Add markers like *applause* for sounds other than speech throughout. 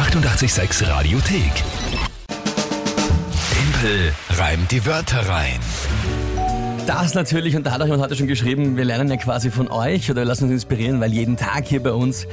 886 Radiothek. Tempel reimt die Wörter rein. Das natürlich, und da hat auch jemand heute schon geschrieben, wir lernen ja quasi von euch oder lassen uns inspirieren, weil jeden Tag hier bei uns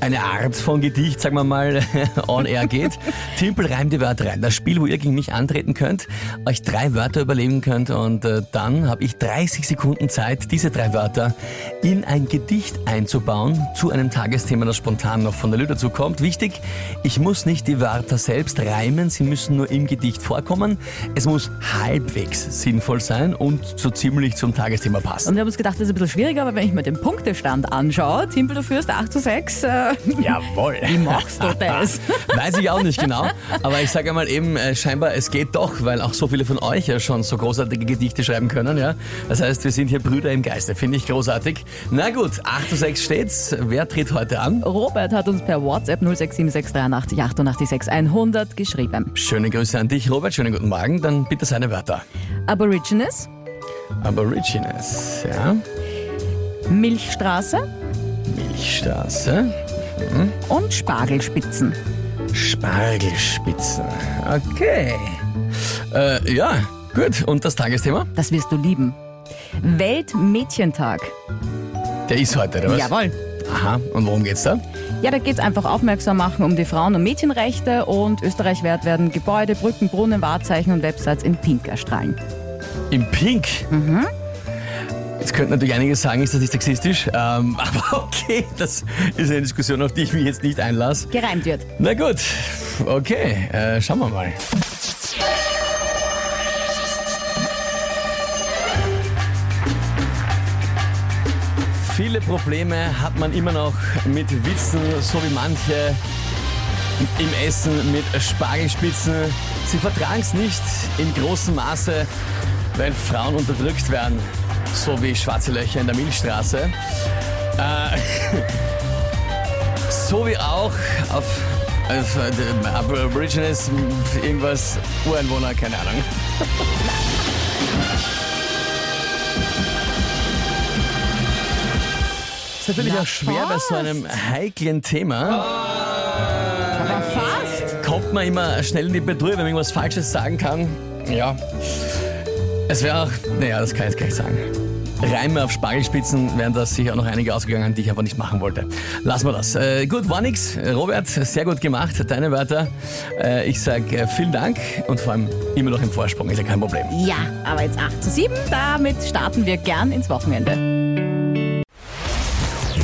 eine Art von Gedicht, sagen wir mal, *laughs* on air geht. Timpel reimt die Wörter rein. Das Spiel, wo ihr gegen mich antreten könnt, euch drei Wörter überlegen könnt und äh, dann habe ich 30 Sekunden Zeit, diese drei Wörter in ein Gedicht einzubauen zu einem Tagesthema, das spontan noch von der Lü dazu kommt. Wichtig, ich muss nicht die Wörter selbst reimen, sie müssen nur im Gedicht vorkommen. Es muss halbwegs sinnvoll sein und so ziemlich zum Tagesthema passen. Und wir haben uns gedacht, das ist ein bisschen schwieriger, aber wenn ich mir den Punktestand anschaue, Timpel, du führst 8 zu 6. Äh, *laughs* Jawohl. wie machst du das? *laughs* Weiß ich auch nicht genau, aber ich sage mal eben, äh, scheinbar es geht doch, weil auch so viele von euch ja schon so großartige Gedichte schreiben können, ja. Das heißt, wir sind hier Brüder im Geiste, finde ich großartig. Na gut, 8 zu 6 steht's. Wer tritt heute an? Robert hat uns per WhatsApp 0676 88 88 100 geschrieben. Schöne Grüße an dich, Robert. Schönen guten Morgen. Dann bitte seine Wörter. Aborigines, Aborigines, ja. Milchstraße Milchstraße, und Spargelspitzen. Spargelspitzen. Okay. Äh, ja, gut. Und das Tagesthema? Das wirst du lieben. Weltmädchentag. Der ist heute, oder was? Jawohl. Aha. Und worum geht's da? Ja, da geht es einfach aufmerksam machen um die Frauen- und Mädchenrechte und österreichweit werden Gebäude, Brücken, Brunnen, Wahrzeichen und Websites in Pink erstrahlen. Im Pink? Jetzt könnten natürlich einige sagen, ist das nicht sexistisch? Ähm, *laughs* aber okay, das ist eine Diskussion, auf die ich mich jetzt nicht einlasse. Gereimt wird. Na gut, okay, äh, schauen wir mal. Viele Probleme hat man immer noch mit Witzen, so wie manche im Essen mit Spargelspitzen. Sie vertragen es nicht in großem Maße, weil Frauen unterdrückt werden, so wie schwarze Löcher in der Milchstraße. Äh, *laughs* so wie auch auf, auf äh, Aborigines irgendwas Ureinwohner, keine Ahnung. Ist natürlich Na, auch schwer bei so einem heiklen Thema. Aber fast. Kommt man immer schnell in die Bedrohung, wenn man irgendwas Falsches sagen kann. Ja. Es wäre auch, naja, das kann ich jetzt gleich sagen. Reime auf Spargelspitzen wären das sicher auch noch einige ausgegangen, die ich einfach nicht machen wollte. Lassen wir das. Äh, gut, war nix. Robert, sehr gut gemacht. Deine Wörter. Äh, ich sage äh, vielen Dank und vor allem immer noch im Vorsprung. Ist ja kein Problem. Ja, aber jetzt 8 zu 7. Damit starten wir gern ins Wochenende.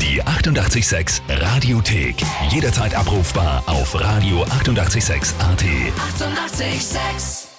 Die 886 Radiothek. Jederzeit abrufbar auf radio886.at. 886! 886